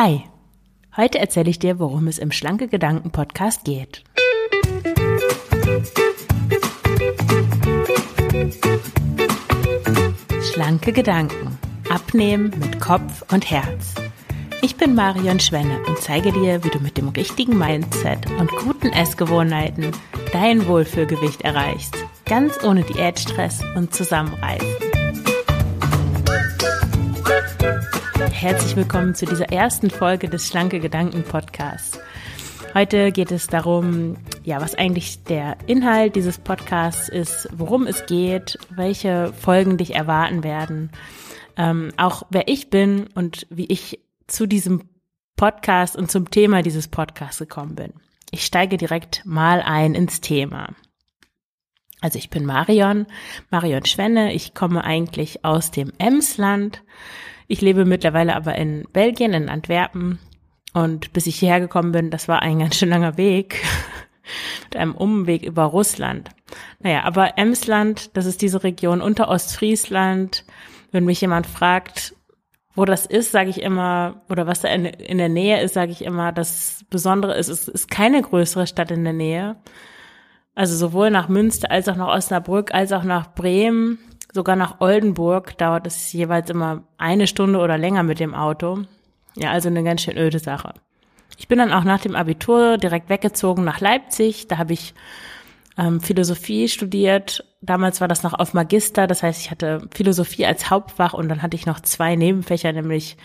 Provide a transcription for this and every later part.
Hi, heute erzähle ich dir, worum es im Schlanke Gedanken Podcast geht. Schlanke Gedanken. Abnehmen mit Kopf und Herz. Ich bin Marion Schwenne und zeige dir, wie du mit dem richtigen Mindset und guten Essgewohnheiten dein Wohlfühlgewicht erreichst. Ganz ohne Diätstress und Zusammenreißen. Herzlich willkommen zu dieser ersten Folge des Schlanke Gedanken Podcasts. Heute geht es darum, ja, was eigentlich der Inhalt dieses Podcasts ist, worum es geht, welche Folgen dich erwarten werden, ähm, auch wer ich bin und wie ich zu diesem Podcast und zum Thema dieses Podcasts gekommen bin. Ich steige direkt mal ein ins Thema. Also ich bin Marion, Marion Schwenne. Ich komme eigentlich aus dem Emsland. Ich lebe mittlerweile aber in Belgien, in Antwerpen. Und bis ich hierher gekommen bin, das war ein ganz schön langer Weg. Mit einem Umweg über Russland. Naja, aber Emsland, das ist diese Region unter Ostfriesland. Wenn mich jemand fragt, wo das ist, sage ich immer, oder was da in, in der Nähe ist, sage ich immer, das Besondere ist, es ist keine größere Stadt in der Nähe. Also sowohl nach Münster als auch nach Osnabrück, als auch nach Bremen, sogar nach Oldenburg dauert es jeweils immer eine Stunde oder länger mit dem Auto. Ja, also eine ganz schön öde Sache. Ich bin dann auch nach dem Abitur direkt weggezogen nach Leipzig. Da habe ich ähm, Philosophie studiert. Damals war das noch auf Magister, das heißt, ich hatte Philosophie als Hauptfach und dann hatte ich noch zwei Nebenfächer, nämlich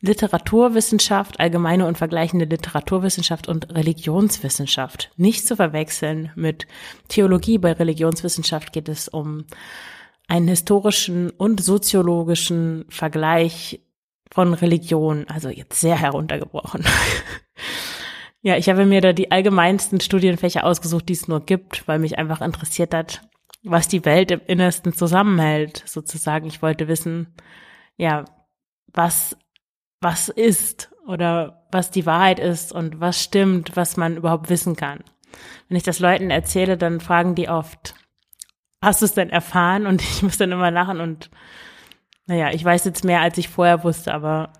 Literaturwissenschaft, allgemeine und vergleichende Literaturwissenschaft und Religionswissenschaft. Nicht zu verwechseln mit Theologie. Bei Religionswissenschaft geht es um einen historischen und soziologischen Vergleich von Religion, also jetzt sehr heruntergebrochen. Ja, ich habe mir da die allgemeinsten Studienfächer ausgesucht, die es nur gibt, weil mich einfach interessiert hat, was die Welt im Innersten zusammenhält, sozusagen. Ich wollte wissen, ja, was, was ist oder was die Wahrheit ist und was stimmt, was man überhaupt wissen kann. Wenn ich das Leuten erzähle, dann fragen die oft, hast du es denn erfahren? Und ich muss dann immer lachen und naja, ich weiß jetzt mehr, als ich vorher wusste, aber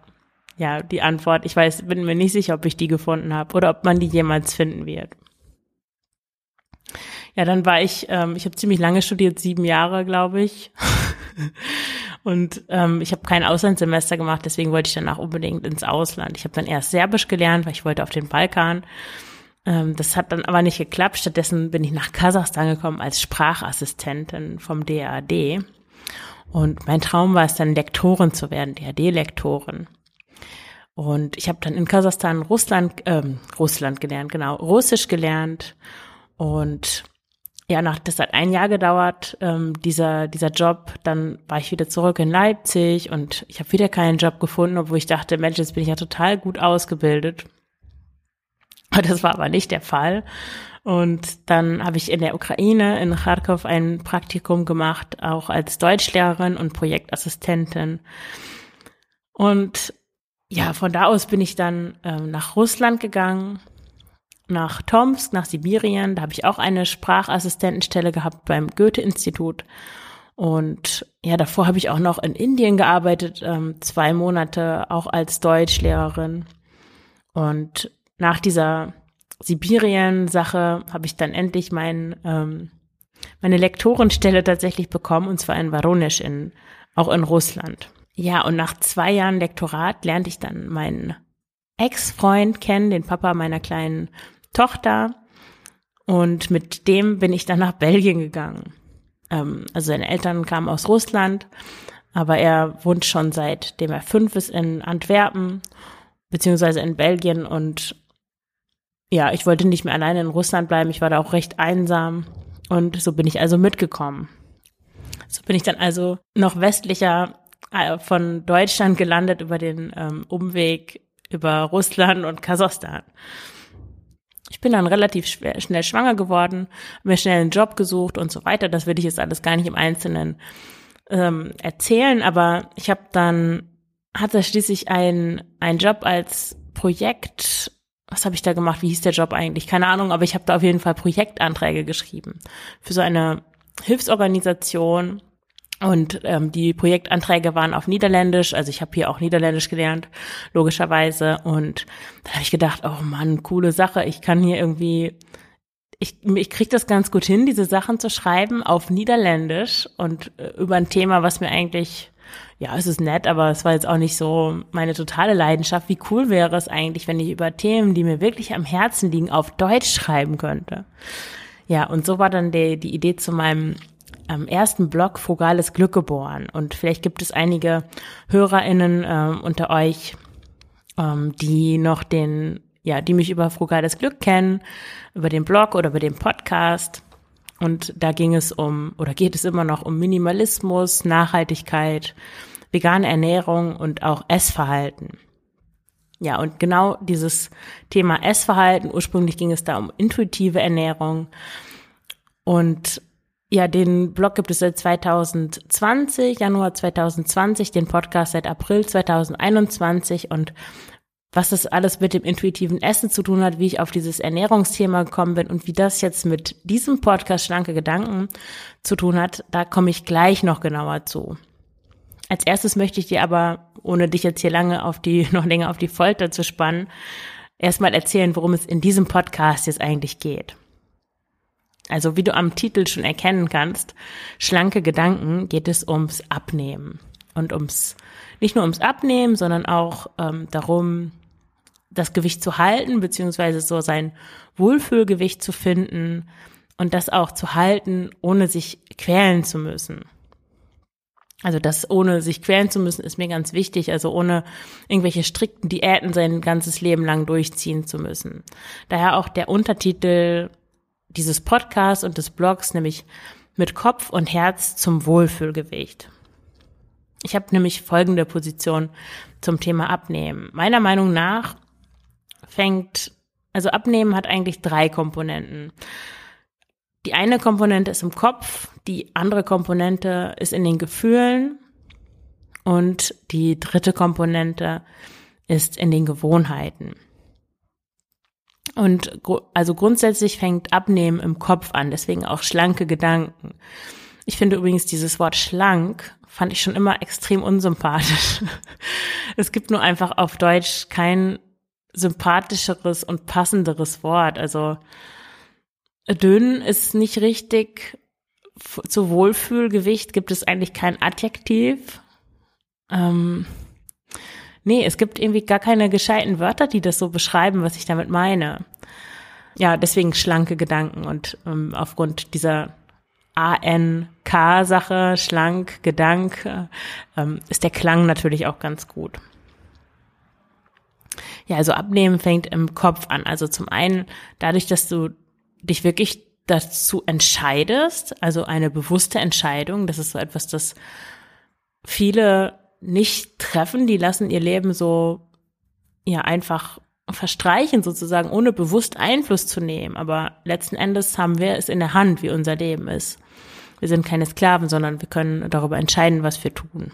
ja, die Antwort. Ich weiß, bin mir nicht sicher, ob ich die gefunden habe oder ob man die jemals finden wird. Ja, dann war ich, ähm, ich habe ziemlich lange studiert, sieben Jahre, glaube ich. Und ähm, ich habe kein Auslandssemester gemacht, deswegen wollte ich danach unbedingt ins Ausland. Ich habe dann erst Serbisch gelernt, weil ich wollte auf den Balkan. Ähm, das hat dann aber nicht geklappt. Stattdessen bin ich nach Kasachstan gekommen als Sprachassistentin vom DAD. Und mein Traum war es dann, Lektorin zu werden, DAD-Lektorin. Und ich habe dann in Kasachstan Russland, ähm, Russland gelernt, genau, Russisch gelernt. Und ja, nach, das hat ein Jahr gedauert, ähm, dieser, dieser Job. Dann war ich wieder zurück in Leipzig und ich habe wieder keinen Job gefunden, obwohl ich dachte, Mensch, jetzt bin ich ja total gut ausgebildet. Das war aber nicht der Fall. Und dann habe ich in der Ukraine, in Kharkov, ein Praktikum gemacht, auch als Deutschlehrerin und Projektassistentin. Und ja, von da aus bin ich dann ähm, nach Russland gegangen, nach Tomsk, nach Sibirien. Da habe ich auch eine Sprachassistentenstelle gehabt beim Goethe-Institut. Und ja, davor habe ich auch noch in Indien gearbeitet, ähm, zwei Monate auch als Deutschlehrerin. Und nach dieser Sibirien-Sache habe ich dann endlich mein, ähm, meine Lektorenstelle tatsächlich bekommen, und zwar in Voronezh, in, auch in Russland. Ja, und nach zwei Jahren Lektorat lernte ich dann meinen Ex-Freund kennen, den Papa meiner kleinen Tochter. Und mit dem bin ich dann nach Belgien gegangen. Ähm, also seine Eltern kamen aus Russland, aber er wohnt schon seitdem er fünf ist in Antwerpen, beziehungsweise in Belgien. Und ja, ich wollte nicht mehr alleine in Russland bleiben. Ich war da auch recht einsam. Und so bin ich also mitgekommen. So bin ich dann also noch westlicher äh, von Deutschland gelandet über den ähm, Umweg über Russland und Kasachstan. Ich bin dann relativ schwer, schnell schwanger geworden, mir schnell einen Job gesucht und so weiter. Das will ich jetzt alles gar nicht im Einzelnen ähm, erzählen, aber ich habe dann hatte schließlich ein ein Job als Projekt. Was habe ich da gemacht? Wie hieß der Job eigentlich? Keine Ahnung, aber ich habe da auf jeden Fall Projektanträge geschrieben für so eine Hilfsorganisation Und ähm, die Projektanträge waren auf Niederländisch, also ich habe hier auch Niederländisch gelernt, logischerweise. Und dann habe ich gedacht, oh Mann, coole Sache, ich kann hier irgendwie, ich, ich kriege das ganz gut hin, diese Sachen zu schreiben auf Niederländisch und äh, über ein Thema, was mir eigentlich, ja, es ist nett, aber es war jetzt auch nicht so meine totale Leidenschaft. Wie cool wäre es eigentlich, wenn ich über Themen, die mir wirklich am Herzen liegen, auf Deutsch schreiben könnte. Ja, und so war dann die, die Idee zu meinem ähm, ersten Blog Frugales Glück geboren. Und vielleicht gibt es einige HörerInnen ähm, unter euch, ähm, die noch den, ja, die mich über Frugales Glück kennen, über den Blog oder über den Podcast. Und da ging es um, oder geht es immer noch um Minimalismus, Nachhaltigkeit, vegane Ernährung und auch Essverhalten. Ja, und genau dieses Thema Essverhalten, ursprünglich ging es da um intuitive Ernährung. Und ja, den Blog gibt es seit 2020, Januar 2020, den Podcast seit April 2021 und was das alles mit dem intuitiven Essen zu tun hat, wie ich auf dieses Ernährungsthema gekommen bin und wie das jetzt mit diesem Podcast Schlanke Gedanken zu tun hat, da komme ich gleich noch genauer zu. Als erstes möchte ich dir aber, ohne dich jetzt hier lange auf die, noch länger auf die Folter zu spannen, erstmal erzählen, worum es in diesem Podcast jetzt eigentlich geht. Also wie du am Titel schon erkennen kannst, schlanke Gedanken geht es ums Abnehmen und ums nicht nur ums Abnehmen, sondern auch ähm, darum, das Gewicht zu halten, beziehungsweise so sein Wohlfühlgewicht zu finden und das auch zu halten, ohne sich quälen zu müssen. Also das ohne sich quälen zu müssen, ist mir ganz wichtig. Also ohne irgendwelche strikten Diäten sein ganzes Leben lang durchziehen zu müssen. Daher auch der Untertitel dieses Podcasts und des Blogs, nämlich mit Kopf und Herz zum Wohlfühlgewicht. Ich habe nämlich folgende Position zum Thema Abnehmen. Meiner Meinung nach fängt, also Abnehmen hat eigentlich drei Komponenten. Die eine Komponente ist im Kopf, die andere Komponente ist in den Gefühlen und die dritte Komponente ist in den Gewohnheiten. Und also grundsätzlich fängt Abnehmen im Kopf an, deswegen auch schlanke Gedanken. Ich finde übrigens dieses Wort schlank fand ich schon immer extrem unsympathisch. Es gibt nur einfach auf Deutsch kein sympathischeres und passenderes Wort. Also dünn ist nicht richtig. Zu Wohlfühlgewicht gibt es eigentlich kein Adjektiv. Ähm, Nee, es gibt irgendwie gar keine gescheiten Wörter, die das so beschreiben, was ich damit meine. Ja, deswegen schlanke Gedanken und ähm, aufgrund dieser ANK-Sache, schlank, Gedank, ähm, ist der Klang natürlich auch ganz gut. Ja, also abnehmen fängt im Kopf an. Also zum einen dadurch, dass du dich wirklich dazu entscheidest, also eine bewusste Entscheidung, das ist so etwas, das viele nicht treffen, die lassen ihr Leben so ja einfach verstreichen sozusagen, ohne bewusst Einfluss zu nehmen. Aber letzten Endes haben wir es in der Hand, wie unser Leben ist. Wir sind keine Sklaven, sondern wir können darüber entscheiden, was wir tun.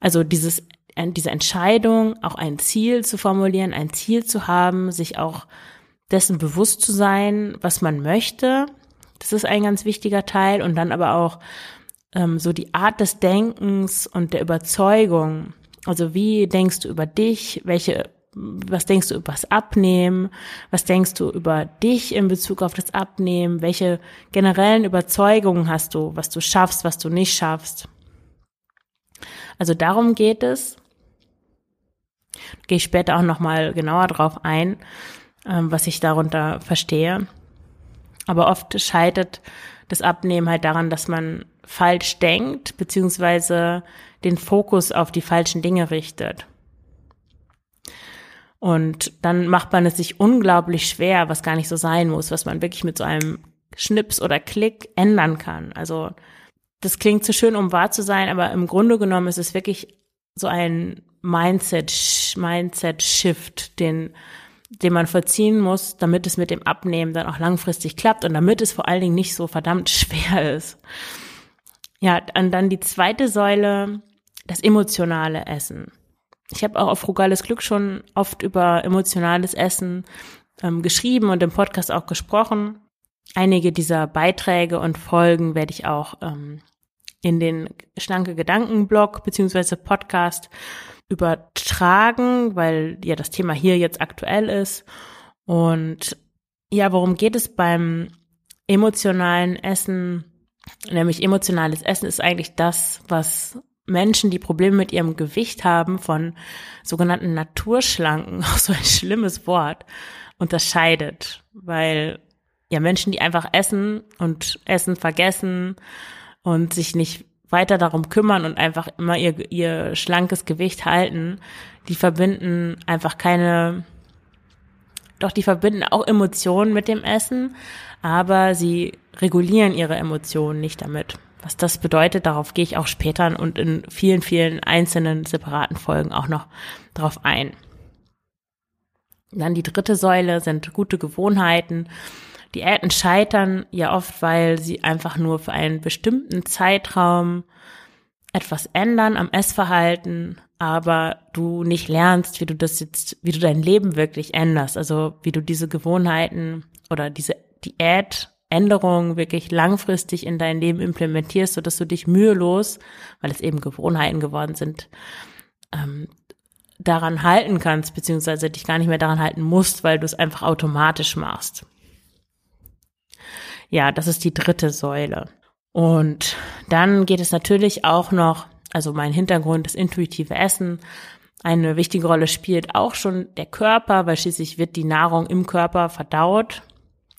Also dieses, diese Entscheidung, auch ein Ziel zu formulieren, ein Ziel zu haben, sich auch dessen bewusst zu sein, was man möchte, das ist ein ganz wichtiger Teil. Und dann aber auch ähm, so die Art des Denkens und der Überzeugung. Also wie denkst du über dich? Welche, was denkst du über das Abnehmen? Was denkst du über dich in Bezug auf das Abnehmen? Welche generellen Überzeugungen hast du, was du schaffst, was du nicht schaffst? Also darum geht es. Gehe ich später auch nochmal genauer drauf ein, was ich darunter verstehe. Aber oft scheitert das Abnehmen halt daran, dass man falsch denkt, beziehungsweise den Fokus auf die falschen Dinge richtet. Und dann macht man es sich unglaublich schwer, was gar nicht so sein muss, was man wirklich mit so einem Schnips oder Klick ändern kann. Also das klingt zu schön, um wahr zu sein, aber im Grunde genommen ist es wirklich so ein Mindset, Mindset Shift, den den man vollziehen muss, damit es mit dem Abnehmen dann auch langfristig klappt und damit es vor allen Dingen nicht so verdammt schwer ist. Ja, und dann die zweite Säule, das emotionale Essen. Ich habe auch auf Frugales Glück schon oft über emotionales Essen ähm, geschrieben und im Podcast auch gesprochen. Einige dieser Beiträge und Folgen werde ich auch ähm, in den schlanke Gedankenblog beziehungsweise Podcast übertragen, weil ja das Thema hier jetzt aktuell ist. Und ja, worum geht es beim emotionalen Essen? Nämlich emotionales Essen ist eigentlich das, was Menschen, die Probleme mit ihrem Gewicht haben, von sogenannten Naturschlanken, auch so ein schlimmes Wort, unterscheidet. Weil ja Menschen, die einfach essen und Essen vergessen und sich nicht weiter darum kümmern und einfach immer ihr, ihr schlankes Gewicht halten, die verbinden einfach keine, doch die verbinden auch Emotionen mit dem Essen, aber sie regulieren ihre Emotionen nicht damit. Was das bedeutet, darauf gehe ich auch später und in vielen, vielen einzelnen separaten Folgen auch noch drauf ein. Dann die dritte Säule sind gute Gewohnheiten. Diäten scheitern ja oft, weil sie einfach nur für einen bestimmten Zeitraum etwas ändern am Essverhalten, aber du nicht lernst, wie du das jetzt, wie du dein Leben wirklich änderst, also wie du diese Gewohnheiten oder diese Diätänderungen wirklich langfristig in dein Leben implementierst, sodass du dich mühelos, weil es eben Gewohnheiten geworden sind, ähm, daran halten kannst, beziehungsweise dich gar nicht mehr daran halten musst, weil du es einfach automatisch machst. Ja, das ist die dritte Säule. Und dann geht es natürlich auch noch, also mein Hintergrund, das intuitive Essen. Eine wichtige Rolle spielt auch schon der Körper, weil schließlich wird die Nahrung im Körper verdaut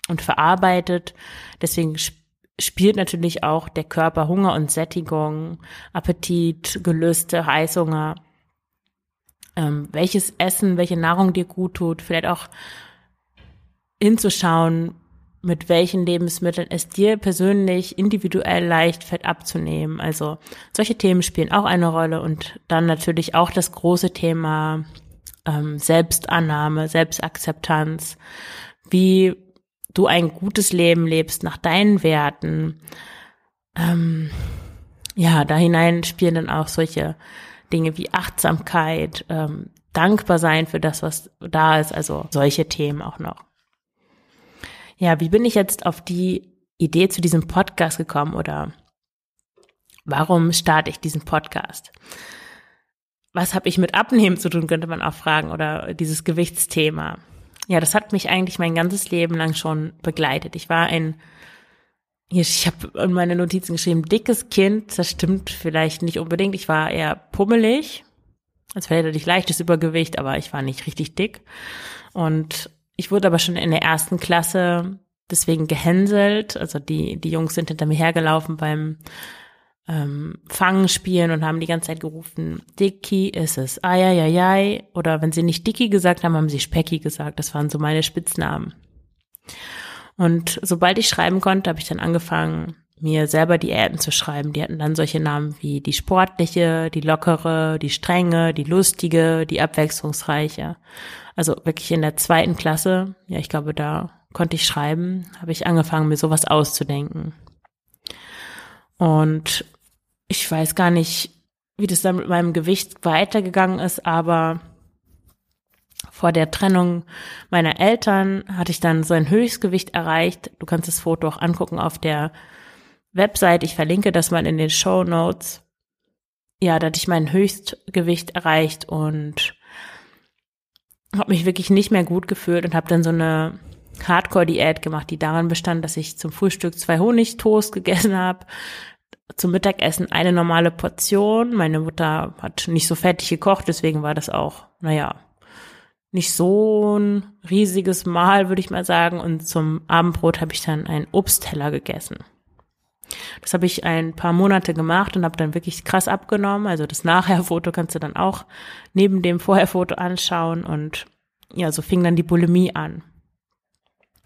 und verarbeitet. Deswegen spielt natürlich auch der Körper Hunger und Sättigung, Appetit, Gelüste, Heißhunger. Ähm, welches Essen, welche Nahrung dir gut tut, vielleicht auch hinzuschauen, mit welchen Lebensmitteln es dir persönlich individuell leicht fällt abzunehmen. Also solche Themen spielen auch eine Rolle und dann natürlich auch das große Thema ähm, Selbstannahme, Selbstakzeptanz, wie du ein gutes Leben lebst nach deinen Werten. Ähm, ja, da hinein spielen dann auch solche Dinge wie Achtsamkeit, ähm, dankbar sein für das, was da ist, also solche Themen auch noch. Ja, wie bin ich jetzt auf die Idee zu diesem Podcast gekommen oder warum starte ich diesen Podcast? Was habe ich mit Abnehmen zu tun, könnte man auch fragen, oder dieses Gewichtsthema. Ja, das hat mich eigentlich mein ganzes Leben lang schon begleitet. Ich war ein, ich habe in meine Notizen geschrieben, dickes Kind. Das stimmt vielleicht nicht unbedingt. Ich war eher pummelig. Als hätte ich leichtes Übergewicht, aber ich war nicht richtig dick. Und ich wurde aber schon in der ersten Klasse deswegen gehänselt. Also die, die Jungs sind hinter mir hergelaufen beim ähm, Fangen spielen und haben die ganze Zeit gerufen, Dicky ist es, ai, Oder wenn sie nicht Dicky gesagt haben, haben sie Specki gesagt. Das waren so meine Spitznamen. Und sobald ich schreiben konnte, habe ich dann angefangen, mir selber Diäten zu schreiben. Die hatten dann solche Namen wie die sportliche, die lockere, die strenge, die lustige, die abwechslungsreiche. Also wirklich in der zweiten Klasse, ja, ich glaube, da konnte ich schreiben, habe ich angefangen, mir sowas auszudenken. Und ich weiß gar nicht, wie das dann mit meinem Gewicht weitergegangen ist, aber vor der Trennung meiner Eltern hatte ich dann so ein Höchstgewicht erreicht. Du kannst das Foto auch angucken auf der Website. Ich verlinke das mal in den Show Notes. Ja, da hatte ich mein Höchstgewicht erreicht und habe mich wirklich nicht mehr gut gefühlt und habe dann so eine Hardcore-Diät gemacht, die daran bestand, dass ich zum Frühstück zwei Honigtoast gegessen habe, zum Mittagessen eine normale Portion. Meine Mutter hat nicht so fertig gekocht, deswegen war das auch, naja, nicht so ein riesiges Mahl, würde ich mal sagen. Und zum Abendbrot habe ich dann einen Obstteller gegessen. Das habe ich ein paar Monate gemacht und habe dann wirklich krass abgenommen. Also das Nachher-Foto kannst du dann auch neben dem Vorher-Foto anschauen und ja, so fing dann die Bulimie an.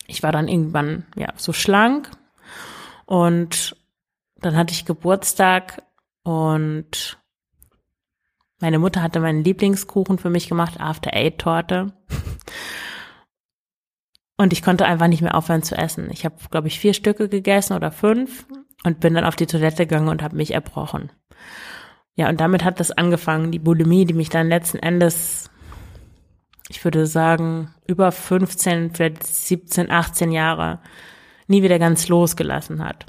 Ich war dann irgendwann ja so schlank und dann hatte ich Geburtstag und meine Mutter hatte meinen Lieblingskuchen für mich gemacht, After Eight Torte. Und ich konnte einfach nicht mehr aufhören zu essen. Ich habe, glaube ich, vier Stücke gegessen oder fünf und bin dann auf die Toilette gegangen und habe mich erbrochen. Ja, und damit hat das angefangen, die Bulimie, die mich dann letzten Endes, ich würde sagen, über 15, vielleicht 17, 18 Jahre nie wieder ganz losgelassen hat.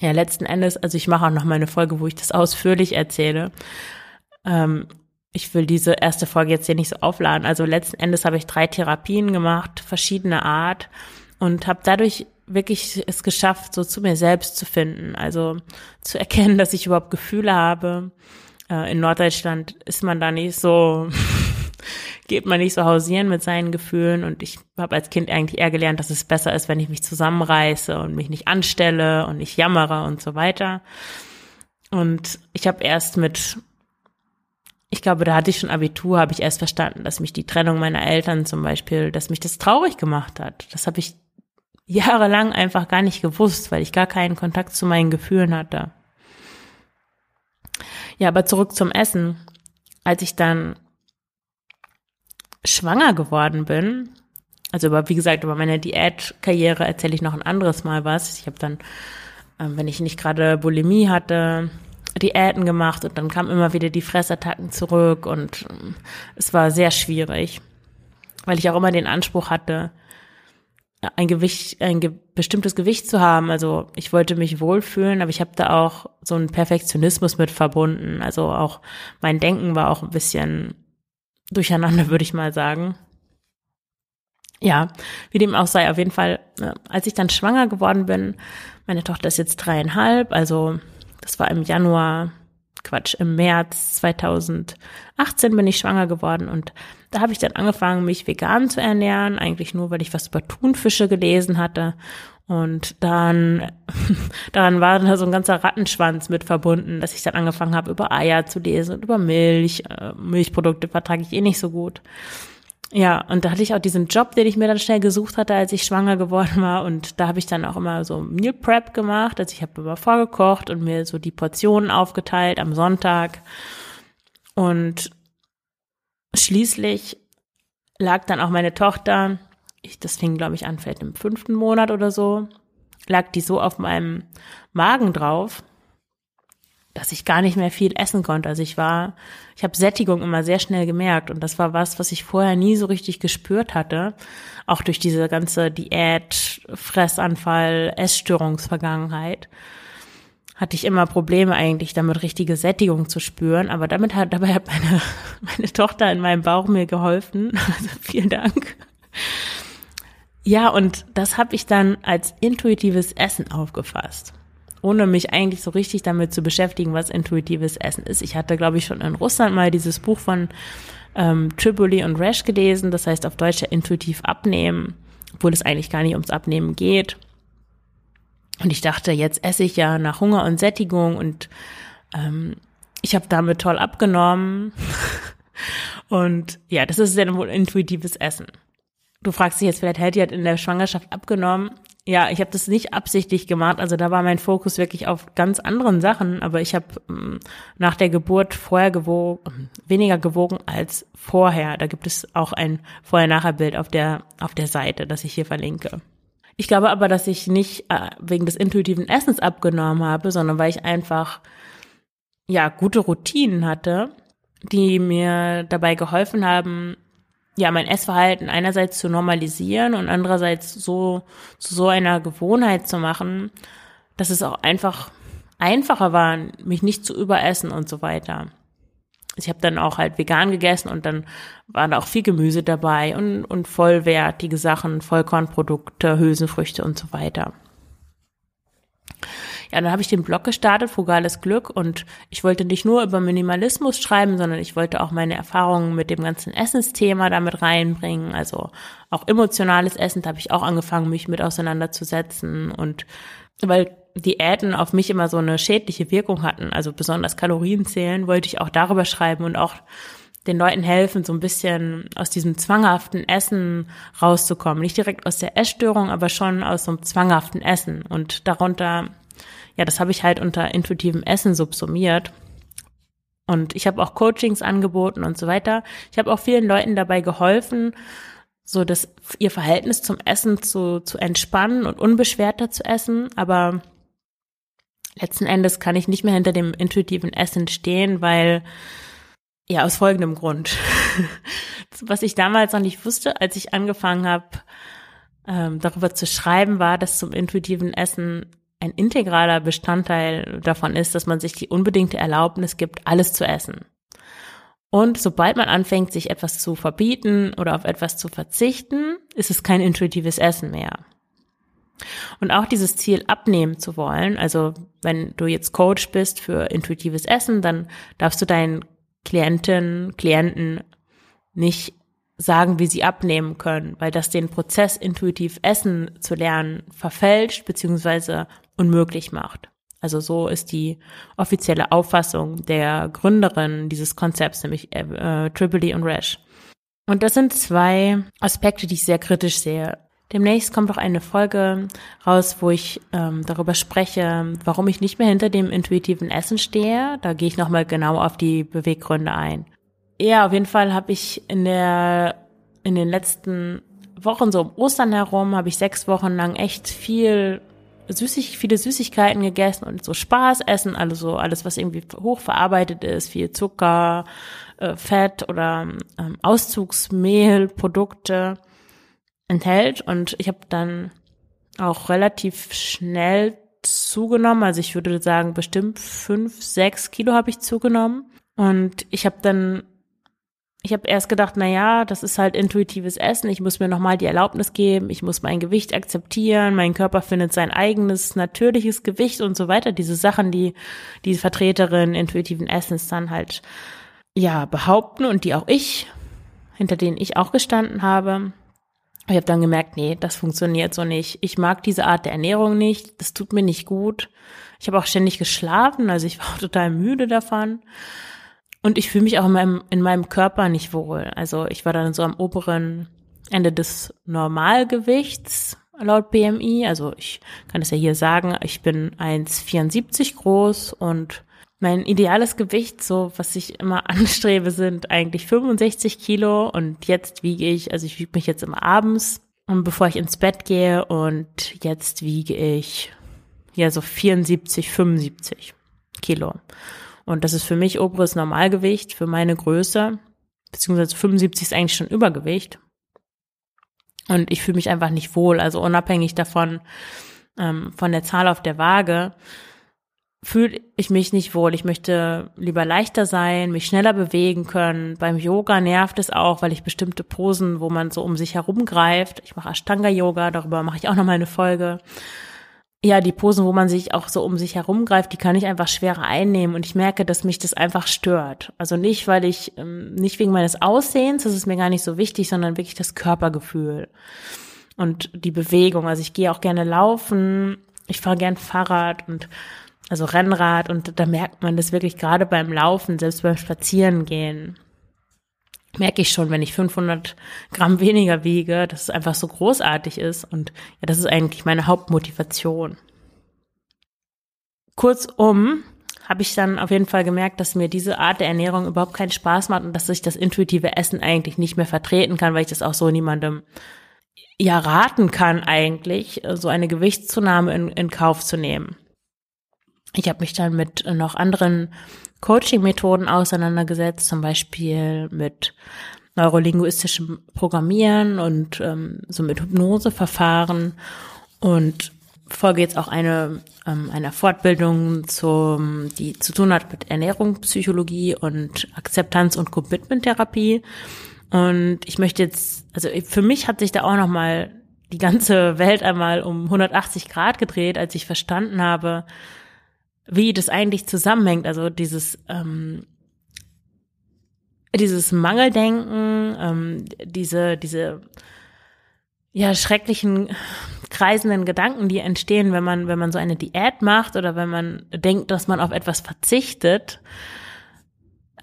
ja, letzten Endes, also ich mache auch noch mal eine Folge, wo ich das ausführlich erzähle. Ähm, ich will diese erste Folge jetzt hier nicht so aufladen. Also letzten Endes habe ich drei Therapien gemacht, verschiedene Art und habe dadurch wirklich es geschafft, so zu mir selbst zu finden. Also zu erkennen, dass ich überhaupt Gefühle habe. Äh, in Norddeutschland ist man da nicht so, geht man nicht so hausieren mit seinen Gefühlen. Und ich habe als Kind eigentlich eher gelernt, dass es besser ist, wenn ich mich zusammenreiße und mich nicht anstelle und nicht jammere und so weiter. Und ich habe erst mit, ich glaube, da hatte ich schon Abitur, habe ich erst verstanden, dass mich die Trennung meiner Eltern zum Beispiel, dass mich das traurig gemacht hat. Das habe ich jahrelang einfach gar nicht gewusst, weil ich gar keinen Kontakt zu meinen Gefühlen hatte. Ja, aber zurück zum Essen. Als ich dann schwanger geworden bin, also über, wie gesagt, über meine Diätkarriere erzähle ich noch ein anderes Mal was. Ich habe dann, ähm, wenn ich nicht gerade Bulimie hatte, Diäten gemacht und dann kamen immer wieder die Fressattacken zurück und ähm, es war sehr schwierig, weil ich auch immer den Anspruch hatte, ein Gewicht, ein ge bestimmtes Gewicht zu haben. Also ich wollte mich wohlfühlen, aber ich habe da auch so einen Perfektionismus mit verbunden. Also auch mein Denken war auch ein bisschen durcheinander, würde ich mal sagen. Ja, wie dem auch sei, auf jeden Fall, äh, als ich dann schwanger geworden bin, meine Tochter ist jetzt dreieinhalb, also das war im Januar Quatsch, im März 2018 bin ich schwanger geworden und da habe ich dann angefangen, mich vegan zu ernähren, eigentlich nur, weil ich was über Thunfische gelesen hatte. Und dann, daran war da so ein ganzer Rattenschwanz mit verbunden, dass ich dann angefangen habe, über Eier zu lesen und über Milch. Äh, Milchprodukte vertrage ich eh nicht so gut. Ja, und da hatte ich auch diesen Job, den ich mir dann schnell gesucht hatte, als ich schwanger geworden war. Und da habe ich dann auch immer so Meal Prep gemacht. Also ich habe immer vorgekocht und mir so die Portionen aufgeteilt am Sonntag. Und schließlich lag dann auch meine Tochter, ich, das fing, glaube ich, an, vielleicht im fünften Monat oder so, lag die so auf meinem Magen drauf, dass ich gar nicht mehr viel essen konnte. Also ich war, ich habe Sättigung immer sehr schnell gemerkt und das war was, was ich vorher nie so richtig gespürt hatte. Auch durch diese ganze Diät, Fressanfall, Essstörungsvergangenheit hatte ich immer Probleme eigentlich damit richtige Sättigung zu spüren, aber damit hat dabei hat meine meine Tochter in meinem Bauch mir geholfen. Also vielen Dank. Ja, und das habe ich dann als intuitives Essen aufgefasst ohne mich eigentlich so richtig damit zu beschäftigen, was intuitives Essen ist. Ich hatte, glaube ich, schon in Russland mal dieses Buch von ähm, Tripoli und Rash gelesen, das heißt auf Deutsch ja intuitiv abnehmen, obwohl es eigentlich gar nicht ums Abnehmen geht. Und ich dachte, jetzt esse ich ja nach Hunger und Sättigung und ähm, ich habe damit toll abgenommen. und ja, das ist ja wohl intuitives Essen. Du fragst dich jetzt vielleicht, hätte die hat in der Schwangerschaft abgenommen? Ja, ich habe das nicht absichtlich gemacht. Also da war mein Fokus wirklich auf ganz anderen Sachen. Aber ich habe ähm, nach der Geburt vorher gewogen, weniger gewogen als vorher. Da gibt es auch ein Vorher-Nachher-Bild auf der, auf der Seite, das ich hier verlinke. Ich glaube aber, dass ich nicht äh, wegen des intuitiven Essens abgenommen habe, sondern weil ich einfach, ja, gute Routinen hatte, die mir dabei geholfen haben, ja, mein Essverhalten einerseits zu normalisieren und andererseits so zu so einer Gewohnheit zu machen, dass es auch einfach einfacher war, mich nicht zu überessen und so weiter. Ich habe dann auch halt vegan gegessen und dann war da auch viel Gemüse dabei und, und vollwertige Sachen, Vollkornprodukte, Hülsenfrüchte und so weiter. Ja, dann habe ich den Blog gestartet, Frugales Glück, und ich wollte nicht nur über Minimalismus schreiben, sondern ich wollte auch meine Erfahrungen mit dem ganzen Essensthema damit reinbringen. Also auch emotionales Essen, da habe ich auch angefangen, mich mit auseinanderzusetzen. Und weil Diäten auf mich immer so eine schädliche Wirkung hatten, also besonders Kalorien zählen, wollte ich auch darüber schreiben und auch den Leuten helfen, so ein bisschen aus diesem zwanghaften Essen rauszukommen. Nicht direkt aus der Essstörung, aber schon aus so einem zwanghaften Essen. Und darunter ja, das habe ich halt unter intuitivem Essen subsumiert. Und ich habe auch Coachings angeboten und so weiter. Ich habe auch vielen Leuten dabei geholfen, so das ihr Verhältnis zum Essen zu, zu entspannen und unbeschwerter zu essen. Aber letzten Endes kann ich nicht mehr hinter dem intuitiven Essen stehen, weil ja, aus folgendem Grund. Was ich damals noch nicht wusste, als ich angefangen habe, ähm, darüber zu schreiben, war, dass zum intuitiven Essen ein integraler Bestandteil davon ist, dass man sich die unbedingte Erlaubnis gibt, alles zu essen. Und sobald man anfängt, sich etwas zu verbieten oder auf etwas zu verzichten, ist es kein intuitives Essen mehr. Und auch dieses Ziel abnehmen zu wollen, also wenn du jetzt Coach bist für intuitives Essen, dann darfst du deinen Klienten, Klienten nicht sagen, wie sie abnehmen können, weil das den Prozess intuitiv Essen zu lernen verfälscht bzw. unmöglich macht. Also so ist die offizielle Auffassung der Gründerin dieses Konzepts, nämlich äh, Tripoli und Rash. Und das sind zwei Aspekte, die ich sehr kritisch sehe. Demnächst kommt auch eine Folge raus, wo ich ähm, darüber spreche, warum ich nicht mehr hinter dem intuitiven Essen stehe. Da gehe ich nochmal genau auf die Beweggründe ein. Ja, auf jeden Fall habe ich in der in den letzten Wochen so um Ostern herum habe ich sechs Wochen lang echt viel süßig, viele Süßigkeiten gegessen und so Spaß essen, also alles, was irgendwie hochverarbeitet ist, viel Zucker, äh, Fett oder ähm, Auszugsmehlprodukte enthält. Und ich habe dann auch relativ schnell zugenommen. Also ich würde sagen, bestimmt fünf, sechs Kilo habe ich zugenommen. Und ich habe dann, ich habe erst gedacht, na ja, das ist halt intuitives Essen. Ich muss mir nochmal die Erlaubnis geben. Ich muss mein Gewicht akzeptieren. Mein Körper findet sein eigenes natürliches Gewicht und so weiter. Diese Sachen, die die Vertreterin intuitiven Essens dann halt ja behaupten und die auch ich, hinter denen ich auch gestanden habe. Ich habe dann gemerkt, nee, das funktioniert so nicht. Ich mag diese Art der Ernährung nicht. Das tut mir nicht gut. Ich habe auch ständig geschlafen, also ich war total müde davon. Und ich fühle mich auch in meinem, in meinem Körper nicht wohl. Also ich war dann so am oberen Ende des Normalgewichts laut BMI. Also ich kann es ja hier sagen, ich bin 1,74 groß und mein ideales Gewicht, so was ich immer anstrebe, sind eigentlich 65 Kilo und jetzt wiege ich, also ich wiege mich jetzt immer abends und bevor ich ins Bett gehe und jetzt wiege ich ja so 74, 75 Kilo. Und das ist für mich oberes Normalgewicht für meine Größe, beziehungsweise 75 ist eigentlich schon Übergewicht. Und ich fühle mich einfach nicht wohl, also unabhängig davon, ähm, von der Zahl auf der Waage, fühle ich mich nicht wohl. Ich möchte lieber leichter sein, mich schneller bewegen können. Beim Yoga nervt es auch, weil ich bestimmte Posen, wo man so um sich herum greift. Ich mache Ashtanga-Yoga, darüber mache ich auch noch mal eine Folge. Ja, die Posen, wo man sich auch so um sich herum greift, die kann ich einfach schwerer einnehmen und ich merke, dass mich das einfach stört. Also nicht, weil ich, ähm, nicht wegen meines Aussehens, das ist mir gar nicht so wichtig, sondern wirklich das Körpergefühl und die Bewegung. Also ich gehe auch gerne laufen, ich fahre gern Fahrrad und also Rennrad und da merkt man das wirklich gerade beim Laufen, selbst beim Spazierengehen. Merke ich schon, wenn ich 500 Gramm weniger wiege, dass es einfach so großartig ist und ja, das ist eigentlich meine Hauptmotivation. Kurzum habe ich dann auf jeden Fall gemerkt, dass mir diese Art der Ernährung überhaupt keinen Spaß macht und dass ich das intuitive Essen eigentlich nicht mehr vertreten kann, weil ich das auch so niemandem ja raten kann eigentlich, so eine Gewichtszunahme in, in Kauf zu nehmen. Ich habe mich dann mit noch anderen Coaching-Methoden auseinandergesetzt, zum Beispiel mit neurolinguistischem Programmieren und ähm, so mit Hypnoseverfahren. Und folge jetzt auch eine ähm, einer Fortbildung zum die zu tun hat mit Ernährung, Psychologie und Akzeptanz und Commitment Therapie und ich möchte jetzt also für mich hat sich da auch noch mal die ganze Welt einmal um 180 Grad gedreht, als ich verstanden habe, wie das eigentlich zusammenhängt. Also dieses ähm, dieses Mangeldenken, ähm, diese diese ja schrecklichen kreisenden Gedanken, die entstehen, wenn man wenn man so eine Diät macht oder wenn man denkt, dass man auf etwas verzichtet,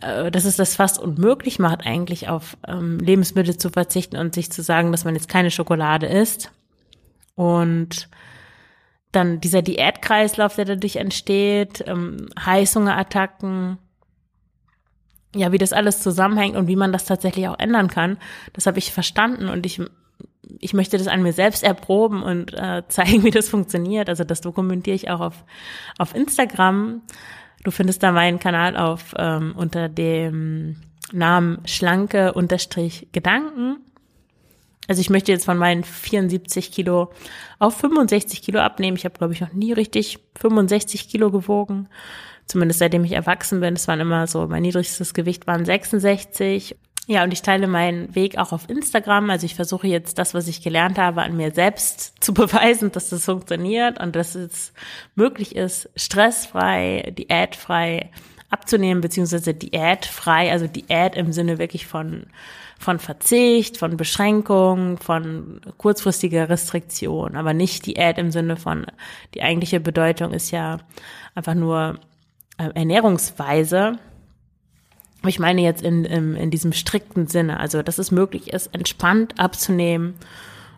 äh, dass es das fast unmöglich macht, eigentlich auf ähm, Lebensmittel zu verzichten und sich zu sagen, dass man jetzt keine Schokolade isst. Und dann dieser Diätkreislauf, der dadurch entsteht, ähm, Heißhungerattacken, ja, wie das alles zusammenhängt und wie man das tatsächlich auch ändern kann, das habe ich verstanden und ich ich möchte das an mir selbst erproben und äh, zeigen, wie das funktioniert. Also das dokumentiere ich auch auf auf Instagram. Du findest da meinen Kanal auf ähm, unter dem Namen schlanke unterstrich Gedanken Also ich möchte jetzt von meinen 74 Kilo auf 65 Kilo abnehmen. Ich habe, glaube ich, noch nie richtig 65 Kilo gewogen. Zumindest seitdem ich erwachsen bin. Das waren immer so, mein niedrigstes Gewicht waren 66. Ja, und ich teile meinen Weg auch auf Instagram. Also ich versuche jetzt das, was ich gelernt habe, an mir selbst zu beweisen, dass das funktioniert und dass es möglich ist, stressfrei, diätfrei abzunehmen, beziehungsweise diätfrei, also Diät im Sinne wirklich von von Verzicht, von Beschränkung, von kurzfristiger Restriktion, aber nicht Diät im Sinne von, die eigentliche Bedeutung ist ja einfach nur äh, Ernährungsweise. Ich meine jetzt in, in, in diesem strikten Sinne, also dass es möglich ist, entspannt abzunehmen,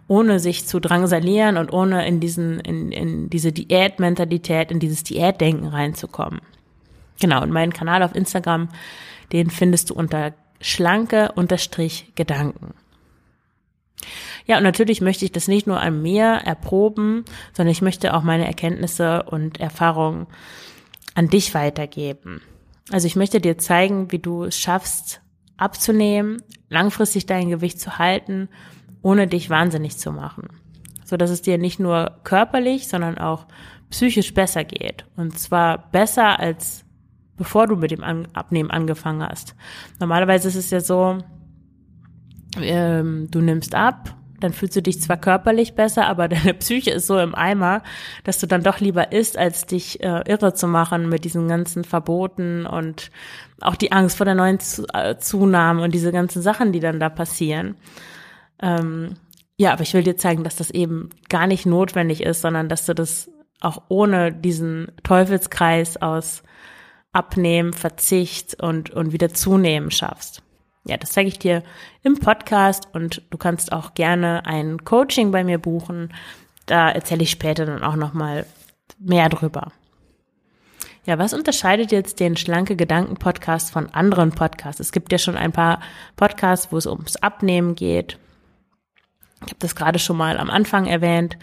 ohne sich zu drangsalieren und ohne in diesen, in, in diese Diätmentalität, in dieses Diätdenken reinzukommen. Genau, und meinen Kanal auf Instagram, den findest du unter schlanke unterstrich Gedanken. Ja, und natürlich möchte ich das nicht nur an mir erproben, sondern ich möchte auch meine Erkenntnisse und Erfahrungen an dich weitergeben. Also ich möchte dir zeigen, wie du es schaffst, abzunehmen, langfristig dein Gewicht zu halten, ohne dich wahnsinnig zu machen. So dass es dir nicht nur körperlich, sondern auch psychisch besser geht. Und zwar besser als bevor du mit dem Abnehmen angefangen hast. Normalerweise ist es ja so, ähm, du nimmst ab, dann fühlst du dich zwar körperlich besser, aber deine Psyche ist so im Eimer, dass du dann doch lieber isst, als dich äh, irre zu machen mit diesen ganzen Verboten und auch die Angst vor der neuen äh, Zunahme und diese ganzen Sachen, die dann da passieren. Ähm, ja, aber ich will dir zeigen, dass das eben gar nicht notwendig ist, sondern dass du das auch ohne diesen Teufelskreis aus Abnehmen, Verzicht und, und wieder zunehmen schaffst. Ja, das zeige ich dir im Podcast und du kannst auch gerne ein Coaching bei mir buchen. Da erzähle ich später dann auch nochmal mehr drüber. Ja, was unterscheidet jetzt den Schlanke Gedanken Podcast von anderen Podcasts? Es gibt ja schon ein paar Podcasts, wo es ums Abnehmen geht. Ich habe das gerade schon mal am Anfang erwähnt.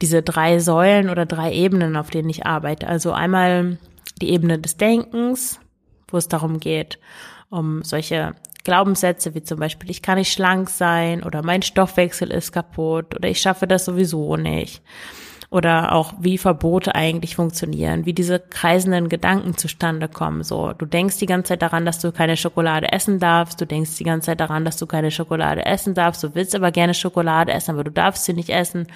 Diese drei Säulen oder drei Ebenen, auf denen ich arbeite. Also einmal die Ebene des Denkens, wo es darum geht, um solche Glaubenssätze wie zum Beispiel, ich kann nicht schlank sein oder mein Stoffwechsel ist kaputt oder ich schaffe das sowieso nicht. Oder auch wie Verbote eigentlich funktionieren, wie diese kreisenden Gedanken zustande kommen. So, du denkst die ganze Zeit daran, dass du keine Schokolade essen darfst. Du denkst die ganze Zeit daran, dass du keine Schokolade essen darfst. Du willst aber gerne Schokolade essen, aber du darfst sie nicht essen.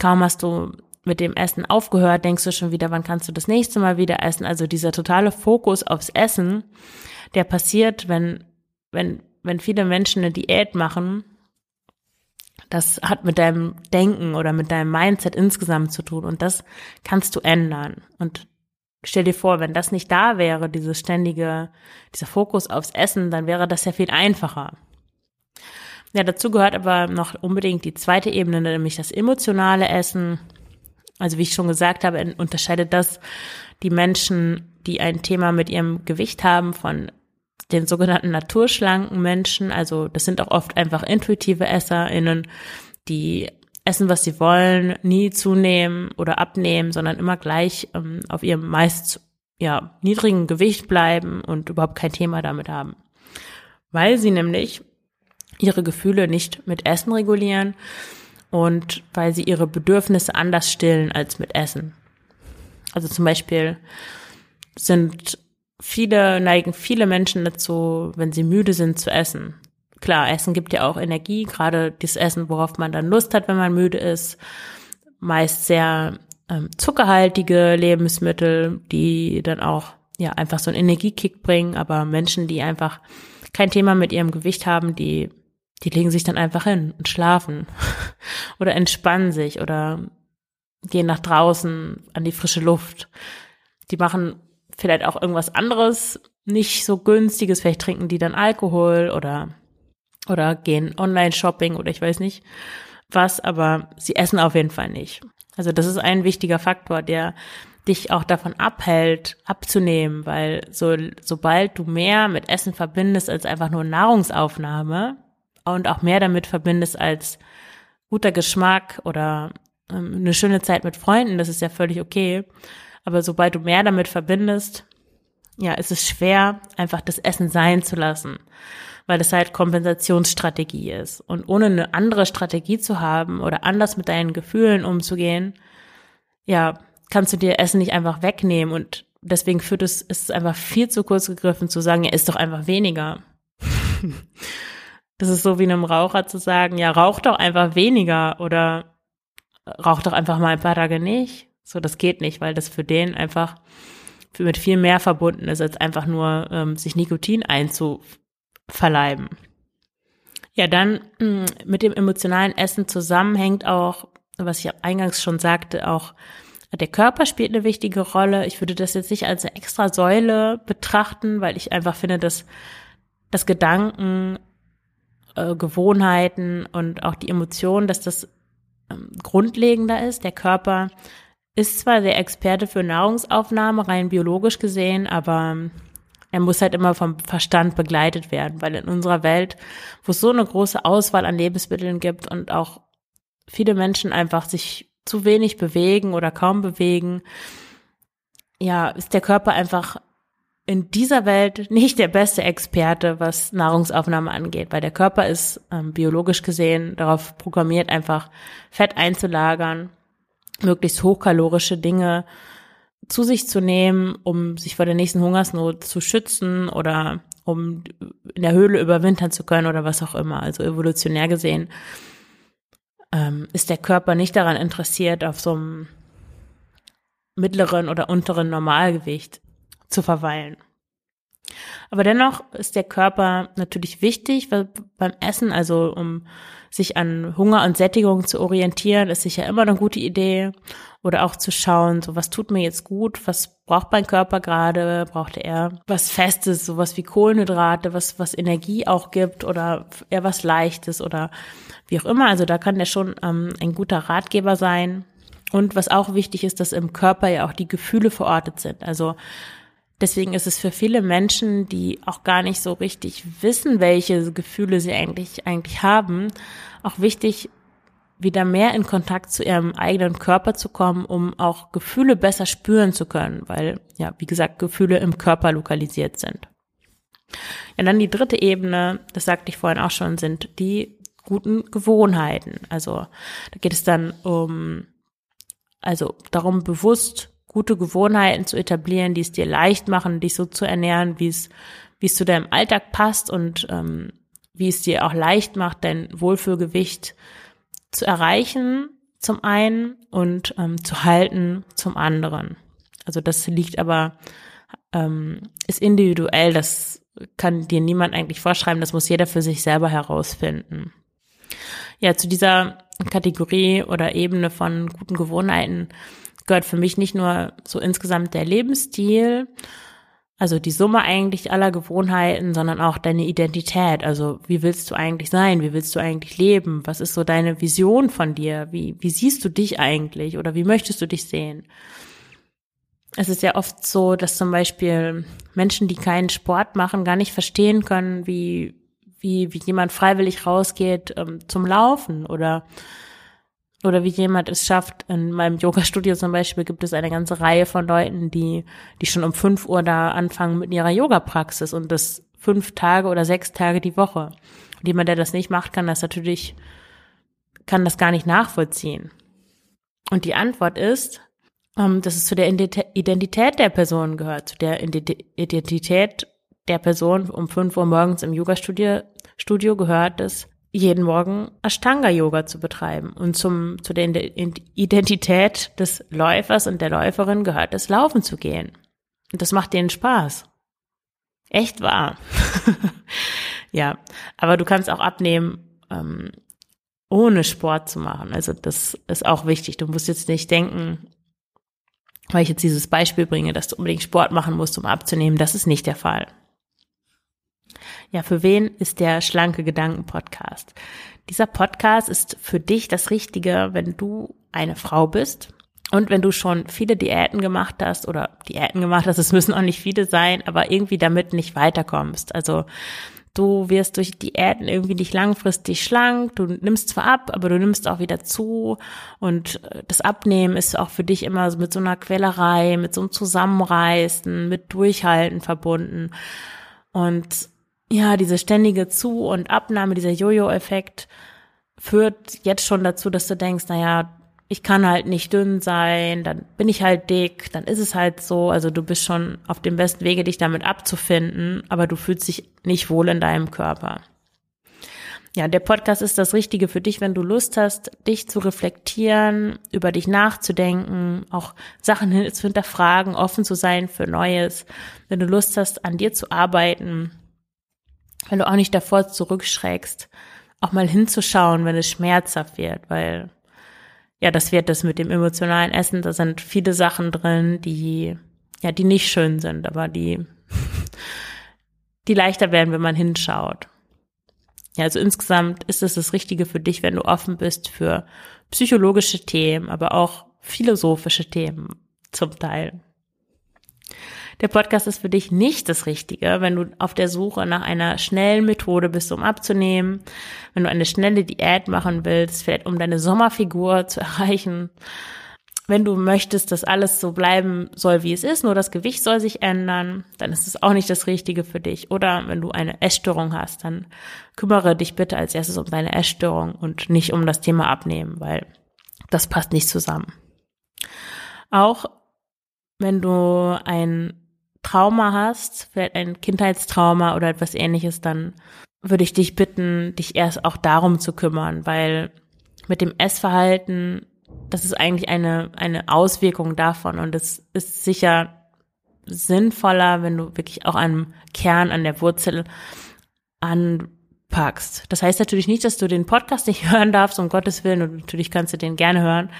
Kaum hast du mit dem Essen aufgehört, denkst du schon wieder, wann kannst du das nächste Mal wieder essen? Also dieser totale Fokus aufs Essen, der passiert, wenn, wenn, wenn viele Menschen eine Diät machen, das hat mit deinem Denken oder mit deinem Mindset insgesamt zu tun und das kannst du ändern. Und stell dir vor, wenn das nicht da wäre, dieses ständige, dieser Fokus aufs Essen, dann wäre das ja viel einfacher. Ja, dazu gehört aber noch unbedingt die zweite Ebene, nämlich das emotionale Essen. Also wie ich schon gesagt habe, unterscheidet das die Menschen, die ein Thema mit ihrem Gewicht haben, von den sogenannten naturschlanken Menschen. Also das sind auch oft einfach intuitive EsserInnen, die essen, was sie wollen, nie zunehmen oder abnehmen, sondern immer gleich ähm, auf ihrem meist ja, niedrigen Gewicht bleiben und überhaupt kein Thema damit haben. Weil sie nämlich ihre Gefühle nicht mit Essen regulieren und weil sie ihre Bedürfnisse anders stillen als mit Essen. Also zum Beispiel sind viele, neigen viele Menschen dazu, wenn sie müde sind, zu essen. Klar, Essen gibt ja auch Energie, gerade das Essen, worauf man dann Lust hat, wenn man müde ist. Meist sehr ähm, zuckerhaltige Lebensmittel, die dann auch ja einfach so einen Energiekick bringen. Aber Menschen, die einfach kein Thema mit ihrem Gewicht haben, die die legen sich dann einfach hin und schlafen oder entspannen sich oder gehen nach draußen an die frische Luft. Die machen vielleicht auch irgendwas anderes, nicht so günstiges, vielleicht trinken die dann Alkohol oder oder gehen Online-Shopping oder ich weiß nicht was, aber sie essen auf jeden Fall nicht. Also das ist ein wichtiger Faktor, der dich auch davon abhält, abzunehmen, weil so, sobald du mehr mit Essen verbindest als einfach nur Nahrungsaufnahme, und auch mehr damit verbindest als guter Geschmack oder ähm, eine schöne Zeit mit Freunden, das ist ja völlig okay. Aber sobald du mehr damit verbindest, ja, ist es schwer, einfach das Essen sein zu lassen. weil es halt Kompensationsstrategie ist. Und ohne eine andere Strategie zu haben oder anders mit deinen Gefühlen umzugehen, ja, kannst du dir Essen nicht einfach wegnehmen und deswegen führt es, ist es einfach viel zu kurz gegriffen zu sagen, ja, isst doch einfach weniger. das ist so wie einem Raucher zu sagen, ja, rauch doch einfach weniger oder rauch doch einfach mal ein paar Tage nicht. So, das geht nicht, weil das für den einfach mit viel mehr verbunden ist, als einfach nur ähm, sich Nikotin einzuverleiben. Ja, dann mm, mit dem emotionalen Essen zusammenhängt auch, was ich eingangs schon sagte, auch der Körper spielt eine wichtige Rolle. Ich würde das jetzt nicht als eine extra Säule betrachten, weil ich einfach finde, dass das Gedanken, äh, Gewohnheiten und auch die Emotionen, dass das ähm, grundlegender ist. Der Körper ist zwar der Experte für Nahrungsaufnahme, rein biologisch gesehen, aber er muss halt immer vom Verstand begleitet werden, weil in unserer Welt, wo es so eine große Auswahl an Lebensmitteln gibt und auch viele Menschen einfach sich zu wenig bewegen oder kaum bewegen, ja, ist der Körper einfach in dieser Welt nicht der beste Experte, was Nahrungsaufnahme angeht, weil der Körper ist ähm, biologisch gesehen darauf programmiert, einfach Fett einzulagern, möglichst hochkalorische Dinge zu sich zu nehmen, um sich vor der nächsten Hungersnot zu schützen oder um in der Höhle überwintern zu können oder was auch immer. Also evolutionär gesehen ähm, ist der Körper nicht daran interessiert, auf so einem mittleren oder unteren Normalgewicht zu verweilen. Aber dennoch ist der Körper natürlich wichtig beim Essen, also um sich an Hunger und Sättigung zu orientieren, ist sicher immer eine gute Idee. Oder auch zu schauen, so was tut mir jetzt gut, was braucht mein Körper gerade, braucht er was Festes, sowas wie Kohlenhydrate, was, was Energie auch gibt oder eher was Leichtes oder wie auch immer. Also da kann der schon ähm, ein guter Ratgeber sein. Und was auch wichtig ist, dass im Körper ja auch die Gefühle verortet sind. Also deswegen ist es für viele Menschen, die auch gar nicht so richtig wissen, welche Gefühle sie eigentlich, eigentlich haben, auch wichtig, wieder mehr in Kontakt zu ihrem eigenen Körper zu kommen, um auch Gefühle besser spüren zu können, weil, ja, wie gesagt, Gefühle im Körper lokalisiert sind. Ja, dann die dritte Ebene, das sagte ich vorhin auch schon, sind die guten Gewohnheiten. Also da geht es dann um, also darum bewusst gute Gewohnheiten zu etablieren, die es dir leicht machen, dich so zu ernähren, wie es, wie es zu deinem Alltag passt und ähm, wie es dir auch leicht macht, dein Wohlfühlgewicht zu erreichen, zum einen und ähm, zu halten zum anderen. Also das liegt aber, ähm, ist individuell, das kann dir niemand eigentlich vorschreiben, das muss jeder für sich selber herausfinden. Ja, zu dieser Kategorie oder Ebene von guten Gewohnheiten gehört für mich nicht nur so insgesamt der Lebensstil, also die Summe eigentlich aller Gewohnheiten, sondern auch deine Identität. Also wie willst du eigentlich sein? Wie willst du eigentlich leben? Was ist so deine Vision von dir? Wie, wie siehst du dich eigentlich oder wie möchtest du dich sehen? Es ist ja oft so, dass zum Beispiel Menschen, die keinen Sport machen, gar nicht verstehen können, wie, wie, wie jemand freiwillig rausgeht ähm, zum Laufen oder oder wie jemand es schafft. In meinem Yoga-Studio zum Beispiel gibt es eine ganze Reihe von Leuten, die, die schon um fünf Uhr da anfangen mit ihrer Yoga-Praxis und das fünf Tage oder sechs Tage die Woche. Und jemand, der das nicht macht, kann das natürlich, kann das gar nicht nachvollziehen. Und die Antwort ist, ähm, dass es zu der Identität der Person gehört, zu der Identität der Person um fünf Uhr morgens im Yoga-Studio Studio gehört es, jeden Morgen Ashtanga-Yoga zu betreiben. Und zum, zu der Identität des Läufers und der Läuferin gehört es, laufen zu gehen. Und das macht denen Spaß. Echt wahr. ja, aber du kannst auch abnehmen, ähm, ohne Sport zu machen. Also das ist auch wichtig. Du musst jetzt nicht denken, weil ich jetzt dieses Beispiel bringe, dass du unbedingt Sport machen musst, um abzunehmen. Das ist nicht der Fall. Ja, für wen ist der schlanke Gedanken Podcast? Dieser Podcast ist für dich das Richtige, wenn du eine Frau bist und wenn du schon viele Diäten gemacht hast oder Diäten gemacht hast, es müssen auch nicht viele sein, aber irgendwie damit nicht weiterkommst. Also du wirst durch Diäten irgendwie nicht langfristig schlank, du nimmst zwar ab, aber du nimmst auch wieder zu und äh, das Abnehmen ist auch für dich immer mit so einer Quälerei, mit so einem Zusammenreißen, mit Durchhalten verbunden und ja, diese ständige Zu- und Abnahme, dieser Jojo-Effekt führt jetzt schon dazu, dass du denkst, naja, ich kann halt nicht dünn sein, dann bin ich halt dick, dann ist es halt so. Also du bist schon auf dem besten Wege, dich damit abzufinden, aber du fühlst dich nicht wohl in deinem Körper. Ja, der Podcast ist das Richtige für dich, wenn du Lust hast, dich zu reflektieren, über dich nachzudenken, auch Sachen zu hinterfragen, offen zu sein für Neues. Wenn du Lust hast, an dir zu arbeiten, wenn du auch nicht davor zurückschreckst, auch mal hinzuschauen, wenn es schmerzhaft wird, weil ja, das wird das mit dem emotionalen Essen. Da sind viele Sachen drin, die, ja, die nicht schön sind, aber die, die leichter werden, wenn man hinschaut. Ja, also insgesamt ist es das Richtige für dich, wenn du offen bist für psychologische Themen, aber auch philosophische Themen zum Teil. Der Podcast ist für dich nicht das Richtige, wenn du auf der Suche nach einer schnellen Methode bist, um abzunehmen, wenn du eine schnelle Diät machen willst, vielleicht um deine Sommerfigur zu erreichen. Wenn du möchtest, dass alles so bleiben soll, wie es ist, nur das Gewicht soll sich ändern, dann ist es auch nicht das Richtige für dich. Oder wenn du eine Essstörung hast, dann kümmere dich bitte als erstes um deine Essstörung und nicht um das Thema Abnehmen, weil das passt nicht zusammen. Auch wenn du ein Trauma hast, vielleicht ein Kindheitstrauma oder etwas ähnliches, dann würde ich dich bitten, dich erst auch darum zu kümmern, weil mit dem Essverhalten, das ist eigentlich eine, eine Auswirkung davon und es ist sicher sinnvoller, wenn du wirklich auch am Kern, an der Wurzel anpackst. Das heißt natürlich nicht, dass du den Podcast nicht hören darfst, um Gottes Willen, und natürlich kannst du den gerne hören,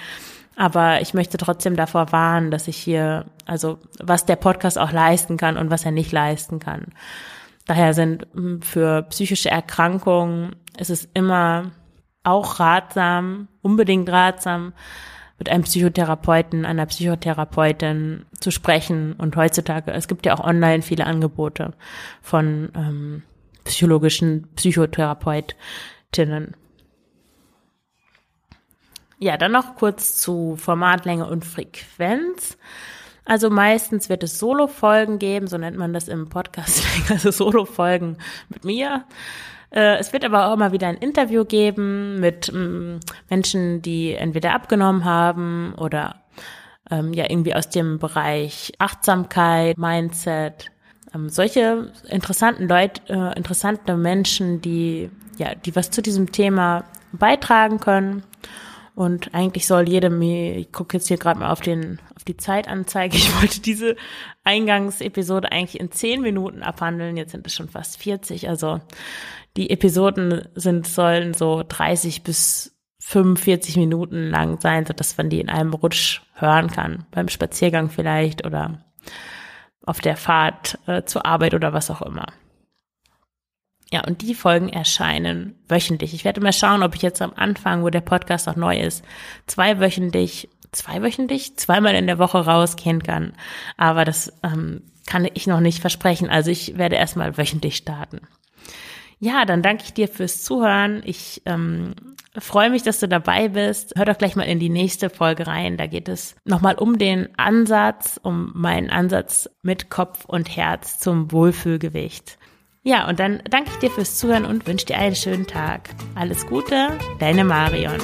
aber ich möchte trotzdem davor warnen, dass ich hier, also was der Podcast auch leisten kann und was er nicht leisten kann. Daher sind hm, für psychische Erkrankungen ist es immer auch ratsam, unbedingt ratsam, mit einem Psychotherapeuten, einer Psychotherapeutin zu sprechen. Und heutzutage, es gibt ja auch online viele Angebote von ähm, psychologischen Psychotherapeutinnen. Ja, dann noch kurz zu Formatlänge und Frequenz. Also meistens wird es Solo-Folgen geben, so nennt man das im Podcast, also Solo-Folgen mit mir. Äh, es wird aber auch immer wieder ein Interview geben mit mm, Menschen, die entweder abgenommen haben oder ähm, ja irgendwie aus dem Bereich Achtsamkeit, Mindset. Ähm, solche interessanten Leute, äh, interessante Menschen, die ja, die was zu diesem Thema beitragen können. Und eigentlich soll jedem, ich gucke jetzt hier gerade mal auf den, auf die Zeitanzeige, ich wollte diese Eingangsepisode eigentlich in zehn Minuten abhandeln, jetzt sind es schon fast 40. Also die Episoden sind, sollen so 30 bis 45 Minuten lang sein, so dass man die in einem Rutsch hören kann. Beim Spaziergang vielleicht oder auf der Fahrt äh, zur Arbeit oder was auch immer. Ja, und die Folgen erscheinen wöchentlich. Ich werde mal schauen, ob ich jetzt am Anfang, wo der Podcast noch neu ist, zweiwöchentlich, zweiwöchentlich, zweimal in der Woche rausgehen kann. Aber das ähm, kann ich noch nicht versprechen. Also ich werde erstmal wöchentlich starten. Ja, dann danke ich dir fürs Zuhören. Ich ähm, freue mich, dass du dabei bist. Hör doch gleich mal in die nächste Folge rein. Da geht es nochmal um den Ansatz, um meinen Ansatz mit Kopf und Herz zum Wohlfühlgewicht. Ja, und dann danke ich dir fürs Zuhören und wünsche dir einen schönen Tag. Alles Gute, deine Marion.